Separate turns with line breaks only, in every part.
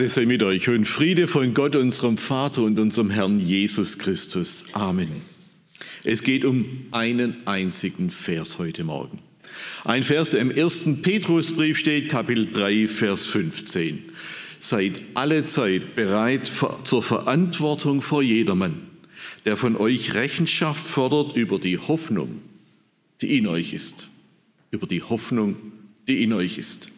Gnade sei mit euch und Friede von Gott, unserem Vater und unserem Herrn Jesus Christus. Amen. Es geht um einen einzigen Vers heute Morgen. Ein Vers, der im ersten Petrusbrief steht, Kapitel 3, Vers 15. Seid alle Zeit bereit zur Verantwortung vor jedermann, der von euch Rechenschaft fordert über die Hoffnung, die in euch ist. Über die Hoffnung, die in euch ist.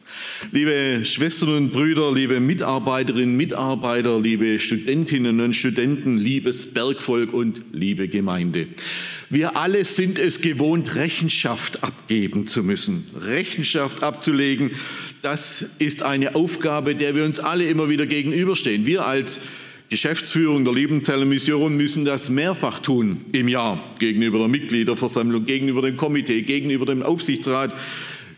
Liebe Schwestern und Brüder, liebe Mitarbeiterinnen, Mitarbeiter, liebe Studentinnen und Studenten, liebes Bergvolk und liebe Gemeinde. Wir alle sind es gewohnt, Rechenschaft abgeben zu müssen. Rechenschaft abzulegen, das ist eine Aufgabe, der wir uns alle immer wieder gegenüberstehen. Wir als Geschäftsführung der Liebenzeller Mission müssen das mehrfach tun im Jahr gegenüber der Mitgliederversammlung, gegenüber dem Komitee, gegenüber dem Aufsichtsrat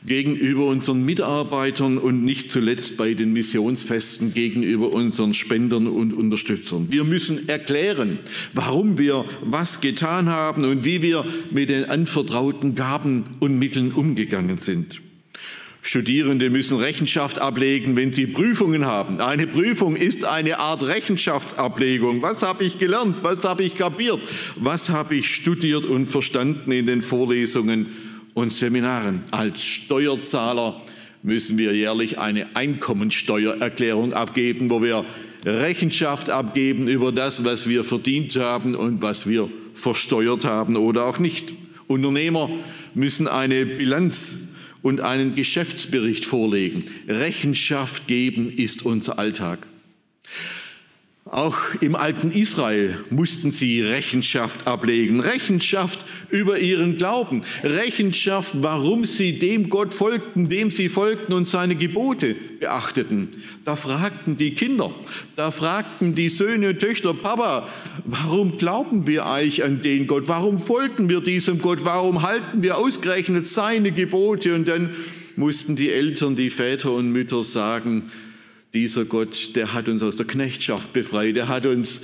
gegenüber unseren Mitarbeitern und nicht zuletzt bei den Missionsfesten gegenüber unseren Spendern und Unterstützern. Wir müssen erklären, warum wir was getan haben und wie wir mit den anvertrauten Gaben und Mitteln umgegangen sind. Studierende müssen Rechenschaft ablegen, wenn sie Prüfungen haben. Eine Prüfung ist eine Art Rechenschaftsablegung. Was habe ich gelernt? Was habe ich kapiert? Was habe ich studiert und verstanden in den Vorlesungen und Seminaren. Als Steuerzahler müssen wir jährlich eine Einkommensteuererklärung abgeben, wo wir Rechenschaft abgeben über das, was wir verdient haben und was wir versteuert haben oder auch nicht. Unternehmer müssen eine Bilanz und einen Geschäftsbericht vorlegen. Rechenschaft geben ist unser Alltag. Auch im alten Israel mussten sie Rechenschaft ablegen, Rechenschaft über ihren Glauben, Rechenschaft, warum sie dem Gott folgten, dem sie folgten und seine Gebote beachteten. Da fragten die Kinder, da fragten die Söhne und Töchter, Papa, warum glauben wir eigentlich an den Gott? Warum folgen wir diesem Gott? Warum halten wir ausgerechnet seine Gebote? Und dann mussten die Eltern, die Väter und Mütter sagen, dieser Gott, der hat uns aus der Knechtschaft befreit, der hat uns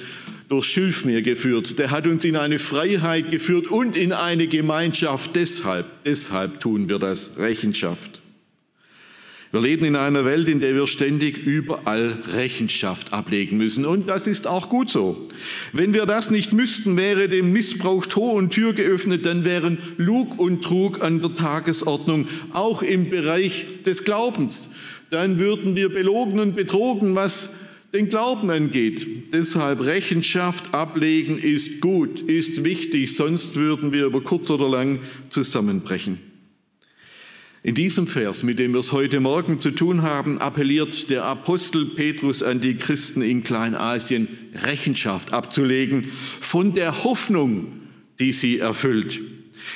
durch Schilfmeer geführt, der hat uns in eine Freiheit geführt und in eine Gemeinschaft. Deshalb, deshalb tun wir das, Rechenschaft. Wir leben in einer Welt, in der wir ständig überall Rechenschaft ablegen müssen. Und das ist auch gut so. Wenn wir das nicht müssten, wäre dem Missbrauch Tor und Tür geöffnet, dann wären Lug und Trug an der Tagesordnung, auch im Bereich des Glaubens dann würden wir belogen und betrogen, was den Glauben angeht. Deshalb Rechenschaft ablegen ist gut, ist wichtig, sonst würden wir über kurz oder lang zusammenbrechen. In diesem Vers, mit dem wir es heute Morgen zu tun haben, appelliert der Apostel Petrus an die Christen in Kleinasien, Rechenschaft abzulegen von der Hoffnung, die sie erfüllt.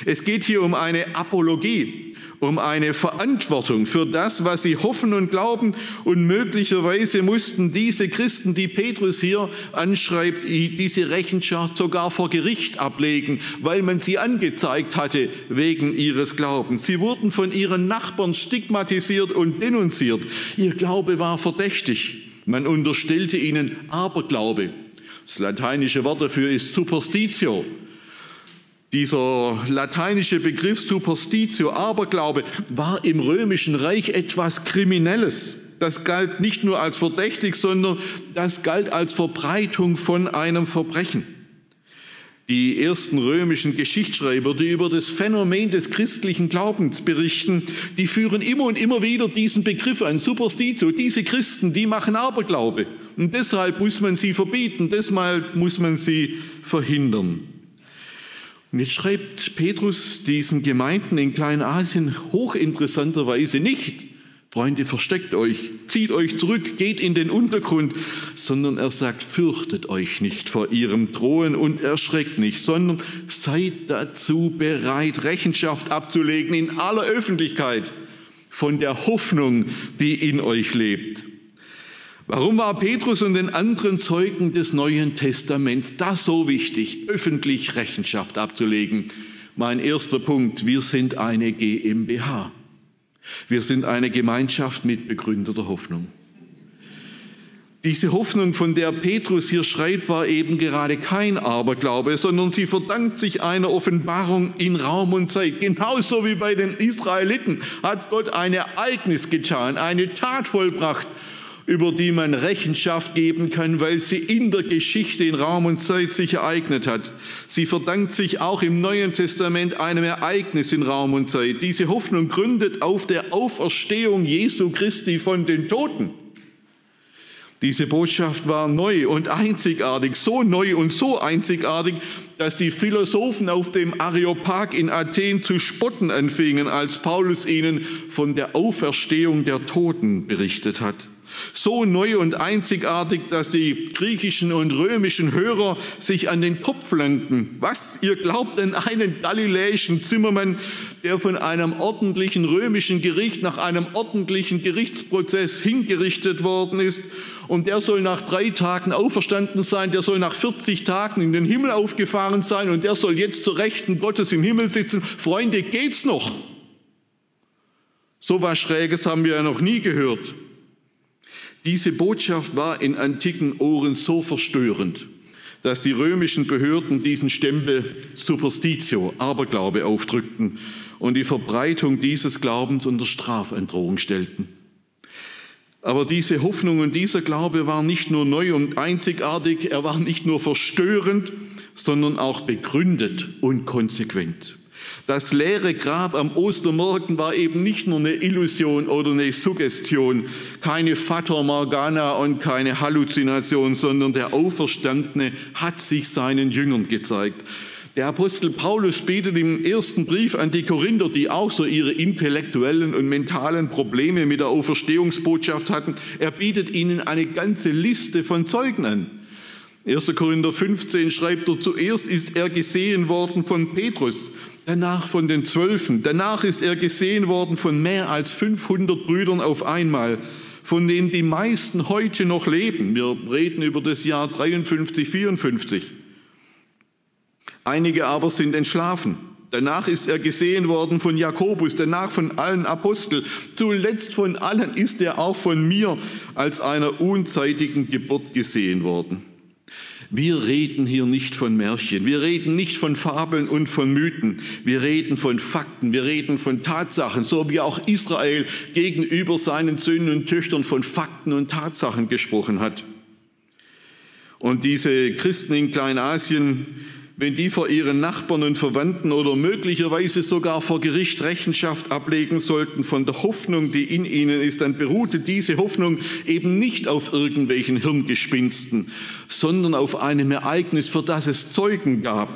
Es geht hier um eine Apologie, um eine Verantwortung für das, was sie hoffen und glauben. Und möglicherweise mussten diese Christen, die Petrus hier anschreibt, diese Rechenschaft sogar vor Gericht ablegen, weil man sie angezeigt hatte wegen ihres Glaubens. Sie wurden von ihren Nachbarn stigmatisiert und denunziert. Ihr Glaube war verdächtig. Man unterstellte ihnen Aberglaube. Das lateinische Wort dafür ist Superstitio. Dieser lateinische Begriff Superstitio, Aberglaube, war im römischen Reich etwas Kriminelles. Das galt nicht nur als verdächtig, sondern das galt als Verbreitung von einem Verbrechen. Die ersten römischen Geschichtsschreiber, die über das Phänomen des christlichen Glaubens berichten, die führen immer und immer wieder diesen Begriff an, Superstitio. Diese Christen, die machen Aberglaube. Und deshalb muss man sie verbieten, deshalb muss man sie verhindern. Und jetzt schreibt Petrus diesen Gemeinden in Kleinasien hochinteressanterweise nicht, Freunde, versteckt euch, zieht euch zurück, geht in den Untergrund, sondern er sagt, fürchtet euch nicht vor ihrem Drohen und erschreckt nicht, sondern seid dazu bereit, Rechenschaft abzulegen in aller Öffentlichkeit von der Hoffnung, die in euch lebt. Warum war Petrus und den anderen Zeugen des Neuen Testaments das so wichtig, öffentlich Rechenschaft abzulegen? Mein erster Punkt, wir sind eine GmbH. Wir sind eine Gemeinschaft mit begründeter Hoffnung. Diese Hoffnung, von der Petrus hier schreibt, war eben gerade kein Aberglaube, sondern sie verdankt sich einer Offenbarung in Raum und Zeit. Genauso wie bei den Israeliten hat Gott ein Ereignis getan, eine Tat vollbracht, über die man Rechenschaft geben kann, weil sie in der Geschichte in Raum und Zeit sich ereignet hat. Sie verdankt sich auch im Neuen Testament einem Ereignis in Raum und Zeit. Diese Hoffnung gründet auf der Auferstehung Jesu Christi von den Toten. Diese Botschaft war neu und einzigartig, so neu und so einzigartig, dass die Philosophen auf dem Areopag in Athen zu spotten anfingen, als Paulus ihnen von der Auferstehung der Toten berichtet hat. So neu und einzigartig, dass die griechischen und römischen Hörer sich an den Kopf langten. Was? Ihr glaubt an einen galiläischen Zimmermann, der von einem ordentlichen römischen Gericht nach einem ordentlichen Gerichtsprozess hingerichtet worden ist und der soll nach drei Tagen auferstanden sein, der soll nach 40 Tagen in den Himmel aufgefahren sein und der soll jetzt zur Rechten Gottes im Himmel sitzen. Freunde, geht's noch? So was Schräges haben wir ja noch nie gehört. Diese Botschaft war in antiken Ohren so verstörend, dass die römischen Behörden diesen Stempel Superstitio, Aberglaube, aufdrückten und die Verbreitung dieses Glaubens unter Strafandrohung stellten. Aber diese Hoffnung und dieser Glaube war nicht nur neu und einzigartig, er war nicht nur verstörend, sondern auch begründet und konsequent. Das leere Grab am Ostermorgen war eben nicht nur eine Illusion oder eine Suggestion, keine Fata Morgana und keine Halluzination, sondern der Auferstandene hat sich seinen Jüngern gezeigt. Der Apostel Paulus betet im ersten Brief an die Korinther, die auch so ihre intellektuellen und mentalen Probleme mit der Auferstehungsbotschaft hatten, er bietet ihnen eine ganze Liste von Zeugen an. 1. Korinther 15 schreibt er, zuerst ist er gesehen worden von Petrus, danach von den Zwölfen. Danach ist er gesehen worden von mehr als 500 Brüdern auf einmal, von denen die meisten heute noch leben. Wir reden über das Jahr 53, 54. Einige aber sind entschlafen. Danach ist er gesehen worden von Jakobus, danach von allen Aposteln. Zuletzt von allen ist er auch von mir als einer unzeitigen Geburt gesehen worden. Wir reden hier nicht von Märchen, wir reden nicht von Fabeln und von Mythen, wir reden von Fakten, wir reden von Tatsachen, so wie auch Israel gegenüber seinen Söhnen und Töchtern von Fakten und Tatsachen gesprochen hat. Und diese Christen in Kleinasien, wenn die vor ihren Nachbarn und Verwandten oder möglicherweise sogar vor Gericht Rechenschaft ablegen sollten von der Hoffnung, die in ihnen ist, dann beruhte diese Hoffnung eben nicht auf irgendwelchen Hirngespinsten, sondern auf einem Ereignis, für das es Zeugen gab.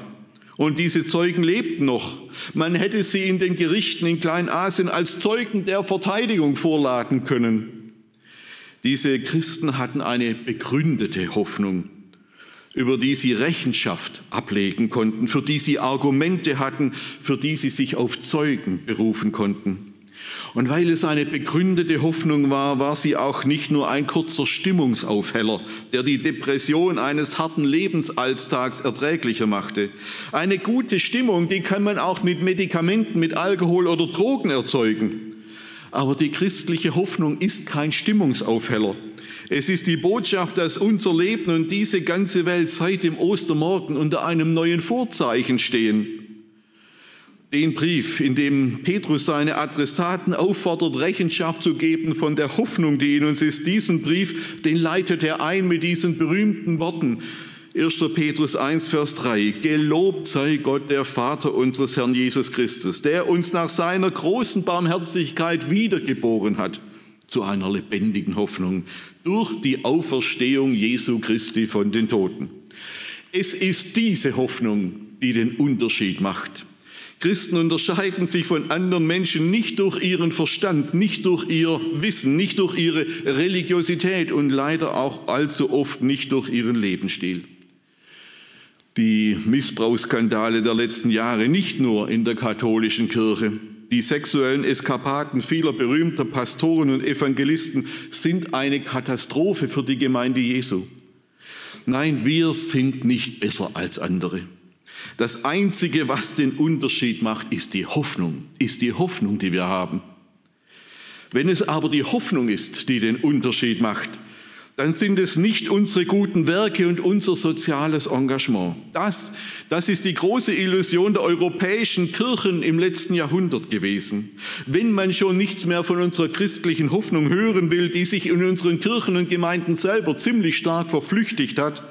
Und diese Zeugen lebten noch. Man hätte sie in den Gerichten in Kleinasien als Zeugen der Verteidigung vorladen können. Diese Christen hatten eine begründete Hoffnung über die sie Rechenschaft ablegen konnten, für die sie Argumente hatten, für die sie sich auf Zeugen berufen konnten. Und weil es eine begründete Hoffnung war, war sie auch nicht nur ein kurzer Stimmungsaufheller, der die Depression eines harten Lebensalltags erträglicher machte. Eine gute Stimmung, die kann man auch mit Medikamenten, mit Alkohol oder Drogen erzeugen. Aber die christliche Hoffnung ist kein Stimmungsaufheller. Es ist die Botschaft, dass unser Leben und diese ganze Welt seit dem Ostermorgen unter einem neuen Vorzeichen stehen. Den Brief, in dem Petrus seine Adressaten auffordert, Rechenschaft zu geben von der Hoffnung, die in uns ist, diesen Brief, den leitet er ein mit diesen berühmten Worten. 1. Petrus 1, Vers 3. Gelobt sei Gott, der Vater unseres Herrn Jesus Christus, der uns nach seiner großen Barmherzigkeit wiedergeboren hat zu einer lebendigen Hoffnung durch die Auferstehung Jesu Christi von den Toten. Es ist diese Hoffnung, die den Unterschied macht. Christen unterscheiden sich von anderen Menschen nicht durch ihren Verstand, nicht durch ihr Wissen, nicht durch ihre Religiosität und leider auch allzu oft nicht durch ihren Lebensstil. Die Missbrauchsskandale der letzten Jahre, nicht nur in der katholischen Kirche, Die sexuellen Eskapaden vieler berühmter Pastoren und Evangelisten sind eine Katastrophe für die Gemeinde Jesu. Nein, wir sind nicht besser als andere. Das Einzige, was den Unterschied macht, ist die Hoffnung, ist die Hoffnung, die wir haben. Wenn es aber die Hoffnung ist, die den Unterschied macht, dann sind es nicht unsere guten Werke und unser soziales Engagement. Das, das ist die große Illusion der europäischen Kirchen im letzten Jahrhundert gewesen. Wenn man schon nichts mehr von unserer christlichen Hoffnung hören will, die sich in unseren Kirchen und Gemeinden selber ziemlich stark verflüchtigt hat,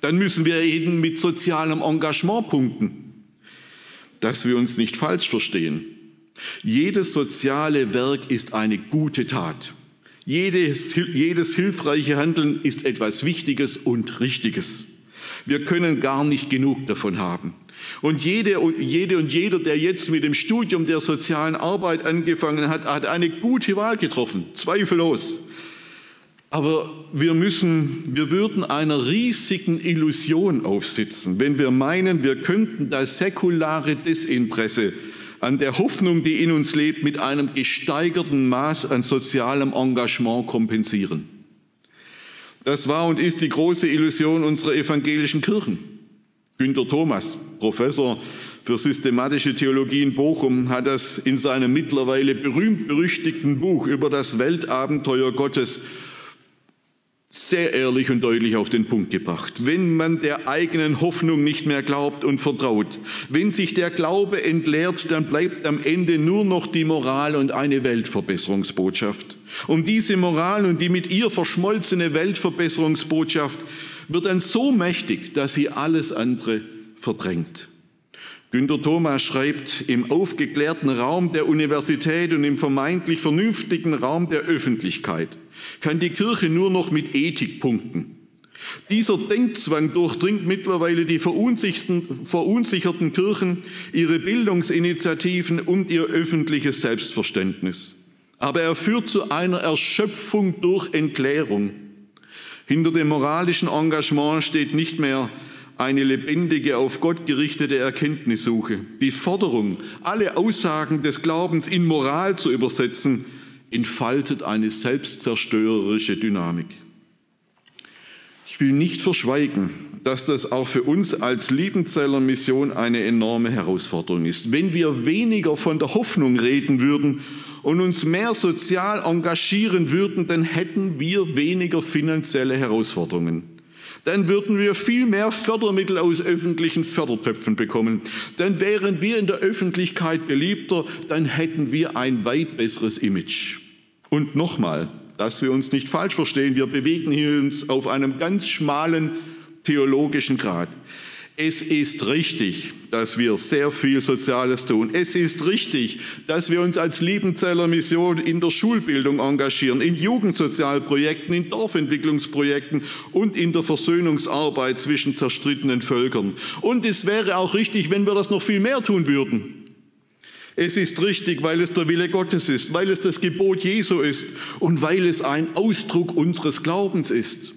dann müssen wir eben mit sozialem Engagement punkten. Dass wir uns nicht falsch verstehen. Jedes soziale Werk ist eine gute Tat. Jedes, jedes hilfreiche Handeln ist etwas Wichtiges und Richtiges. Wir können gar nicht genug davon haben. Und jede, jede und jeder, der jetzt mit dem Studium der sozialen Arbeit angefangen hat, hat eine gute Wahl getroffen, zweifellos. Aber wir müssen, wir würden einer riesigen Illusion aufsitzen, wenn wir meinen, wir könnten das säkulare Desinteresse an der Hoffnung, die in uns lebt, mit einem gesteigerten Maß an sozialem Engagement kompensieren. Das war und ist die große Illusion unserer evangelischen Kirchen. Günter Thomas, Professor für systematische Theologie in Bochum, hat das in seinem mittlerweile berühmt-berüchtigten Buch über das Weltabenteuer Gottes sehr ehrlich und deutlich auf den Punkt gebracht. Wenn man der eigenen Hoffnung nicht mehr glaubt und vertraut, wenn sich der Glaube entleert, dann bleibt am Ende nur noch die Moral und eine Weltverbesserungsbotschaft. Und diese Moral und die mit ihr verschmolzene Weltverbesserungsbotschaft wird dann so mächtig, dass sie alles andere verdrängt. Günter Thomas schreibt, im aufgeklärten Raum der Universität und im vermeintlich vernünftigen Raum der Öffentlichkeit kann die Kirche nur noch mit Ethik punkten. Dieser Denkzwang durchdringt mittlerweile die verunsicherten Kirchen, ihre Bildungsinitiativen und ihr öffentliches Selbstverständnis. Aber er führt zu einer Erschöpfung durch Entklärung. Hinter dem moralischen Engagement steht nicht mehr eine lebendige, auf Gott gerichtete Erkenntnissuche. Die Forderung, alle Aussagen des Glaubens in Moral zu übersetzen, entfaltet eine selbstzerstörerische Dynamik. Ich will nicht verschweigen, dass das auch für uns als Liebenzeller Mission eine enorme Herausforderung ist. Wenn wir weniger von der Hoffnung reden würden und uns mehr sozial engagieren würden, dann hätten wir weniger finanzielle Herausforderungen. Dann würden wir viel mehr Fördermittel aus öffentlichen Fördertöpfen bekommen. Dann wären wir in der Öffentlichkeit beliebter, dann hätten wir ein weit besseres Image. Und nochmal, dass wir uns nicht falsch verstehen, wir bewegen uns auf einem ganz schmalen theologischen Grad. Es ist richtig, dass wir sehr viel Soziales tun. Es ist richtig, dass wir uns als Liebenzeller Mission in der Schulbildung engagieren, in Jugendsozialprojekten, in Dorfentwicklungsprojekten und in der Versöhnungsarbeit zwischen zerstrittenen Völkern. Und es wäre auch richtig, wenn wir das noch viel mehr tun würden. Es ist richtig, weil es der Wille Gottes ist, weil es das Gebot Jesu ist und weil es ein Ausdruck unseres Glaubens ist.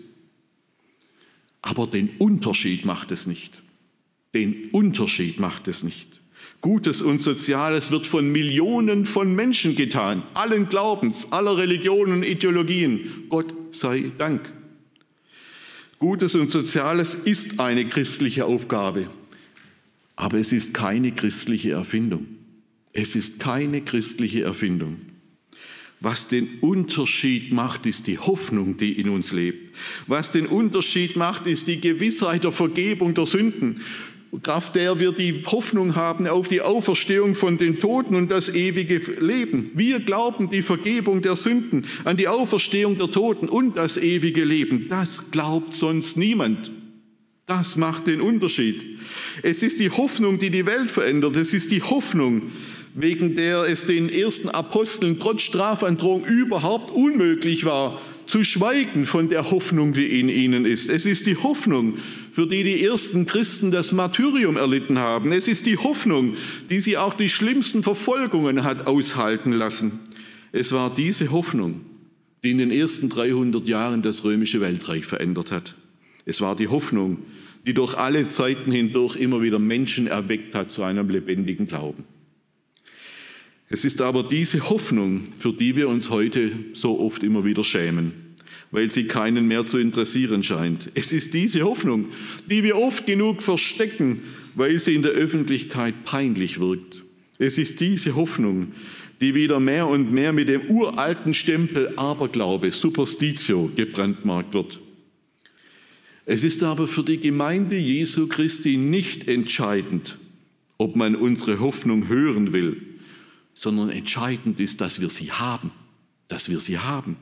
Aber den Unterschied macht es nicht. Den Unterschied macht es nicht. Gutes und Soziales wird von Millionen von Menschen getan, allen Glaubens, aller Religionen und Ideologien. Gott sei Dank. Gutes und Soziales ist eine christliche Aufgabe, aber es ist keine christliche Erfindung. Es ist keine christliche Erfindung. Was den Unterschied macht, ist die Hoffnung, die in uns lebt. Was den Unterschied macht, ist die Gewissheit der Vergebung der Sünden, Kraft der wir die Hoffnung haben auf die Auferstehung von den Toten und das ewige Leben. Wir glauben die Vergebung der Sünden, an die Auferstehung der Toten und das ewige Leben. Das glaubt sonst niemand. Das macht den Unterschied. Es ist die Hoffnung, die die Welt verändert. Es ist die Hoffnung, wegen der es den ersten Aposteln trotz Strafandrohung überhaupt unmöglich war, zu schweigen von der Hoffnung, die in ihnen ist. Es ist die Hoffnung, für die die ersten Christen das Martyrium erlitten haben. Es ist die Hoffnung, die sie auch die schlimmsten Verfolgungen hat aushalten lassen. Es war diese Hoffnung, die in den ersten 300 Jahren das römische Weltreich verändert hat. Es war die Hoffnung, die durch alle Zeiten hindurch immer wieder Menschen erweckt hat zu einem lebendigen Glauben. Es ist aber diese Hoffnung, für die wir uns heute so oft immer wieder schämen, weil sie keinen mehr zu interessieren scheint. Es ist diese Hoffnung, die wir oft genug verstecken, weil sie in der Öffentlichkeit peinlich wirkt. Es ist diese Hoffnung, die wieder mehr und mehr mit dem uralten Stempel Aberglaube, Superstitio, gebrandmarkt wird. Es ist aber für die Gemeinde Jesu Christi nicht entscheidend, ob man unsere Hoffnung hören will, sondern entscheidend ist, dass wir sie haben, dass wir sie haben.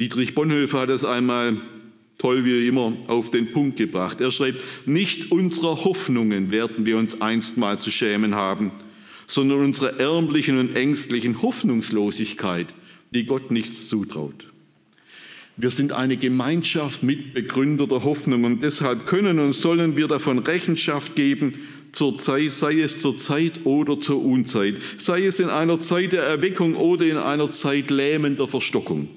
Dietrich Bonhoeffer hat es einmal toll wie immer auf den Punkt gebracht. Er schreibt, nicht unserer Hoffnungen werden wir uns einstmal zu schämen haben, sondern unserer ärmlichen und ängstlichen Hoffnungslosigkeit, die Gott nichts zutraut. Wir sind eine Gemeinschaft mit Begründer der Hoffnung und deshalb können und sollen wir davon Rechenschaft geben, zur Zeit, sei es zur Zeit oder zur Unzeit, sei es in einer Zeit der Erweckung oder in einer Zeit lähmender Verstockung.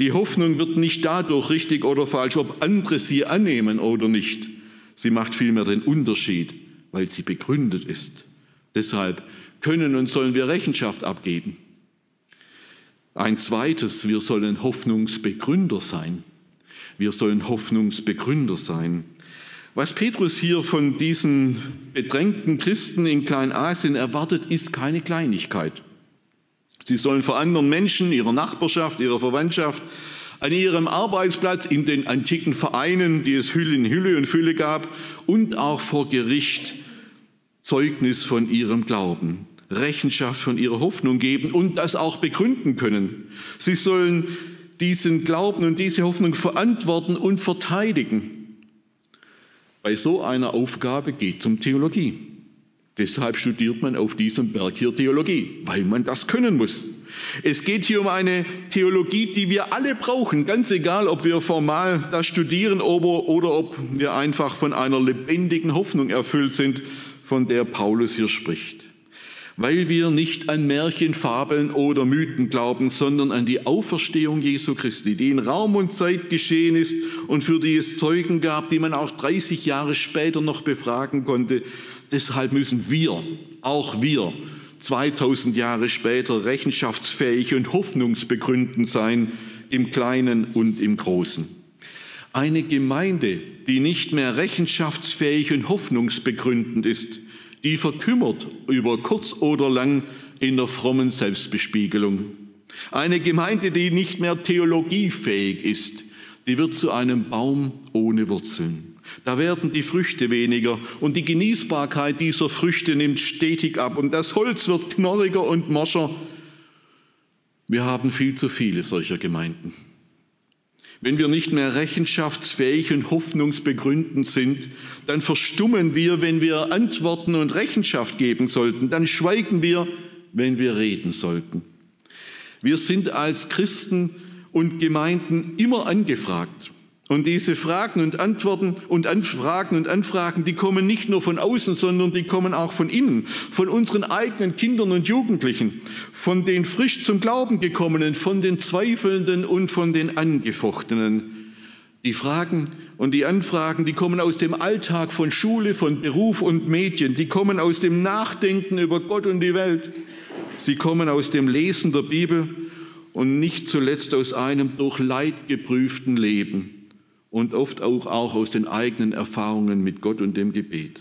Die Hoffnung wird nicht dadurch richtig oder falsch, ob andere sie annehmen oder nicht. Sie macht vielmehr den Unterschied, weil sie begründet ist. Deshalb können und sollen wir Rechenschaft abgeben. Ein zweites, wir sollen Hoffnungsbegründer sein. Wir sollen Hoffnungsbegründer sein. Was Petrus hier von diesen bedrängten Christen in Kleinasien erwartet, ist keine Kleinigkeit. Sie sollen vor anderen Menschen, ihrer Nachbarschaft, ihrer Verwandtschaft, an ihrem Arbeitsplatz, in den antiken Vereinen, die es Hülle in Hülle und Fülle gab, und auch vor Gericht Zeugnis von ihrem Glauben, Rechenschaft von ihrer Hoffnung geben und das auch begründen können. Sie sollen diesen Glauben und diese Hoffnung verantworten und verteidigen. Bei so einer Aufgabe geht zum Theologie. Deshalb studiert man auf diesem Berg hier Theologie, weil man das können muss. Es geht hier um eine Theologie, die wir alle brauchen, ganz egal, ob wir formal das studieren oder, ob wir einfach von einer lebendigen Hoffnung erfüllt sind, von der Paulus hier spricht. Weil wir nicht an Märchen, Fabeln oder Mythen glauben, sondern an die Auferstehung Jesu Christi, die in Raum und Zeit geschehen ist und für die es Zeugen gab, die man auch 30 Jahre später noch befragen konnte. Deshalb müssen wir, auch wir, 2000 Jahre später rechenschaftsfähig und hoffnungsbegründend sein, im Kleinen und im Großen. Eine Gemeinde, die nicht mehr rechenschaftsfähig und hoffnungsbegründend ist, die verkümmert über kurz oder lang in der frommen Selbstbespiegelung. Eine Gemeinde, die nicht mehr theologiefähig ist, die wird zu einem Baum ohne Wurzeln. Da werden die Früchte weniger und die Genießbarkeit dieser Früchte nimmt stetig ab und das Holz wird knorriger und moscher. Wir haben viel zu viele solcher Gemeinden. Wenn wir nicht mehr rechenschaftsfähig und hoffnungsbegründend sind, dann verstummen wir, wenn wir Antworten und Rechenschaft geben sollten. Dann schweigen wir, wenn wir reden sollten. Wir sind als Christen und Gemeinden immer angefragt. Und diese Fragen und Antworten und Anfragen und Anfragen, die kommen nicht nur von außen, sondern die kommen auch von innen, von unseren eigenen Kindern und Jugendlichen, von den frisch zum Glauben gekommenen, von den Zweifelnden und von den Angefochtenen. Die Fragen und die Anfragen, die kommen aus dem Alltag von Schule, von Beruf und Medien, die kommen aus dem Nachdenken über Gott und die Welt, sie kommen aus dem Lesen der Bibel und nicht zuletzt aus einem durch Leid geprüften Leben und oft auch, auch aus den eigenen Erfahrungen mit Gott und dem Gebet.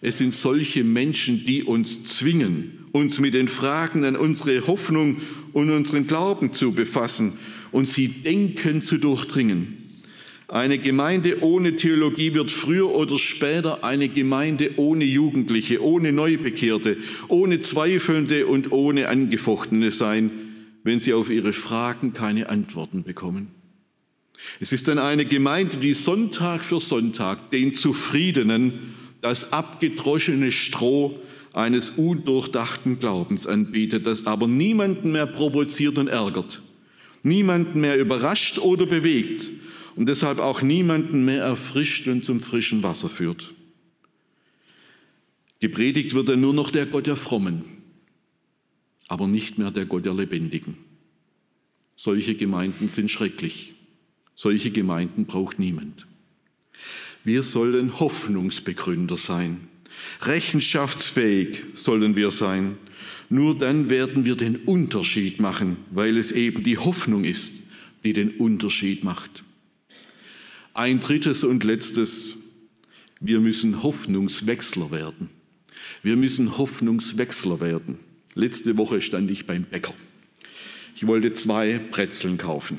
Es sind solche Menschen, die uns zwingen, uns mit den Fragen an unsere Hoffnung und unseren Glauben zu befassen und sie denken zu durchdringen. Eine Gemeinde ohne Theologie wird früher oder später eine Gemeinde ohne Jugendliche, ohne Neubekehrte, ohne Zweifelnde und ohne Angefochtene sein, wenn sie auf ihre Fragen keine Antworten bekommen. Es ist dann eine Gemeinde, die Sonntag für Sonntag den Zufriedenen das abgedroschene Stroh eines undurchdachten Glaubens anbietet, das aber niemanden mehr provoziert und ärgert, niemanden mehr überrascht oder bewegt und deshalb auch niemanden mehr erfrischt und zum frischen Wasser führt. Gepredigt wird dann nur noch der Gott der Frommen, aber nicht mehr der Gott der Lebendigen. Solche Gemeinden sind schrecklich. Solche Gemeinden braucht niemand. Wir sollen Hoffnungsbegründer sein. Rechenschaftsfähig sollen wir sein. Nur dann werden wir den Unterschied machen, weil es eben die Hoffnung ist, die den Unterschied macht. Ein drittes und letztes, wir müssen Hoffnungswechsler werden. Wir müssen Hoffnungswechsler werden. Letzte Woche stand ich beim Bäcker. Ich wollte zwei Brezeln kaufen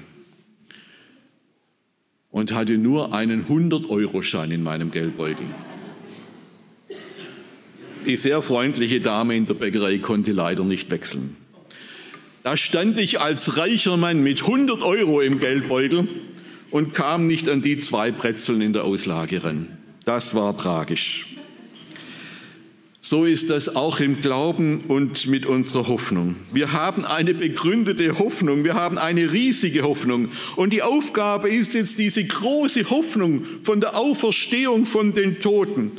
und hatte nur einen 100-Euro-Schein in meinem Geldbeutel. Die sehr freundliche Dame in der Bäckerei konnte leider nicht wechseln. Da stand ich als reicher Mann mit 100 Euro im Geldbeutel und kam nicht an die zwei Brezeln in der Auslage ran. Das war tragisch. So ist das auch im Glauben und mit unserer Hoffnung. Wir haben eine begründete Hoffnung, wir haben eine riesige Hoffnung. Und die Aufgabe ist jetzt diese große Hoffnung von der Auferstehung von den Toten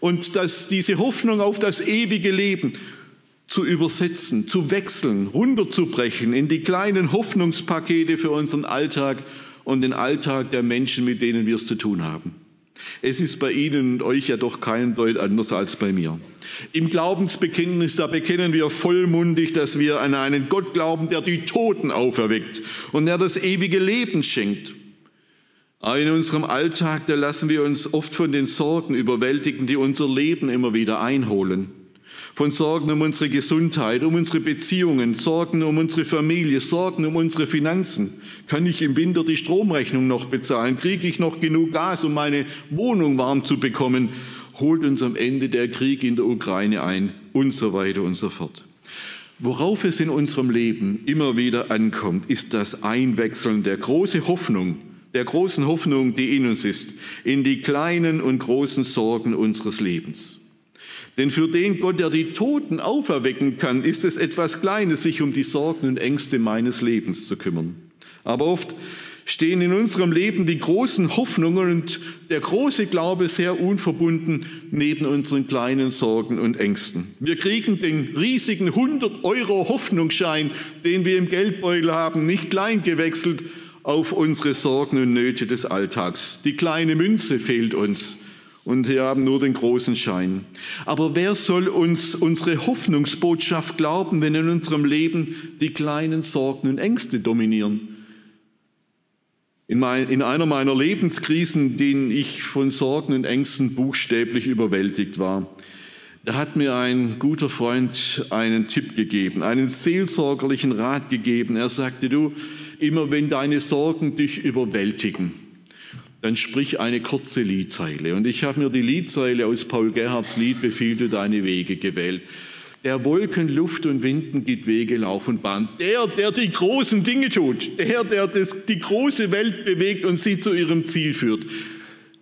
und dass diese Hoffnung auf das ewige Leben zu übersetzen, zu wechseln, runterzubrechen in die kleinen Hoffnungspakete für unseren Alltag und den Alltag der Menschen, mit denen wir es zu tun haben. Es ist bei Ihnen und euch ja doch kein Deut anders als bei mir. Im Glaubensbekenntnis, da bekennen wir vollmundig, dass wir an einen Gott glauben, der die Toten auferweckt und der das ewige Leben schenkt. Aber in unserem Alltag, da lassen wir uns oft von den Sorgen überwältigen, die unser Leben immer wieder einholen von Sorgen um unsere Gesundheit, um unsere Beziehungen, Sorgen um unsere Familie, Sorgen um unsere Finanzen. Kann ich im Winter die Stromrechnung noch bezahlen? Kriege ich noch genug Gas, um meine Wohnung warm zu bekommen? Holt uns am Ende der Krieg in der Ukraine ein und so weiter und so fort. Worauf es in unserem Leben immer wieder ankommt, ist das Einwechseln der großen Hoffnung, der großen Hoffnung, die in uns ist, in die kleinen und großen Sorgen unseres Lebens. Denn für den Gott, der die Toten auferwecken kann, ist es etwas Kleines, sich um die Sorgen und Ängste meines Lebens zu kümmern. Aber oft stehen in unserem Leben die großen Hoffnungen und der große Glaube sehr unverbunden neben unseren kleinen Sorgen und Ängsten. Wir kriegen den riesigen 100 Euro Hoffnungsschein, den wir im Geldbeutel haben, nicht klein gewechselt auf unsere Sorgen und Nöte des Alltags. Die kleine Münze fehlt uns und wir haben nur den großen Schein. Aber wer soll uns unsere Hoffnungsbotschaft glauben, wenn in unserem Leben die kleinen Sorgen und Ängste dominieren? In, mein, in einer meiner Lebenskrisen, denen ich von Sorgen und Ängsten buchstäblich überwältigt war, da hat mir ein guter Freund einen Tipp gegeben, einen seelsorgerlichen Rat gegeben. Er sagte, du, immer wenn deine Sorgen dich überwältigen, dann sprich eine kurze Liedzeile. Und ich habe mir die Liedzeile aus Paul Gerhards Lied Befiehl du deine Wege gewählt. Der Wolken, Luft und Winden gibt Wege, Lauf und Bahn. Der, der die großen Dinge tut, der, der das, die große Welt bewegt und sie zu ihrem Ziel führt,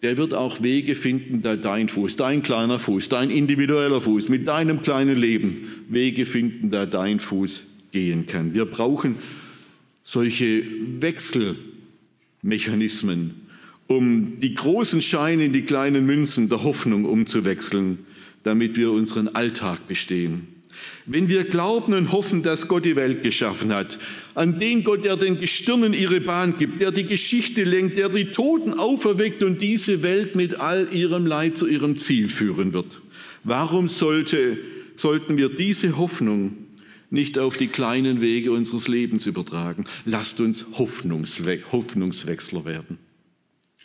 der wird auch Wege finden, da dein Fuß, dein kleiner Fuß, dein individueller Fuß, mit deinem kleinen Leben Wege finden, da dein Fuß gehen kann. Wir brauchen solche Wechselmechanismen, um die großen Scheine in die kleinen Münzen der Hoffnung umzuwechseln, damit wir unseren Alltag bestehen. Wenn wir glauben und hoffen, dass Gott die Welt geschaffen hat, an den Gott, der den Gestirnen ihre Bahn gibt, der die Geschichte lenkt, der die Toten auferweckt und diese Welt mit all ihrem Leid zu ihrem Ziel führen wird. Warum sollte, sollten wir diese Hoffnung nicht auf die kleinen Wege unseres Lebens übertragen? Lasst uns Hoffnungswe Hoffnungswechsler werden.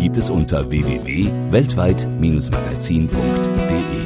gibt es unter www.weltweit-magazin.de.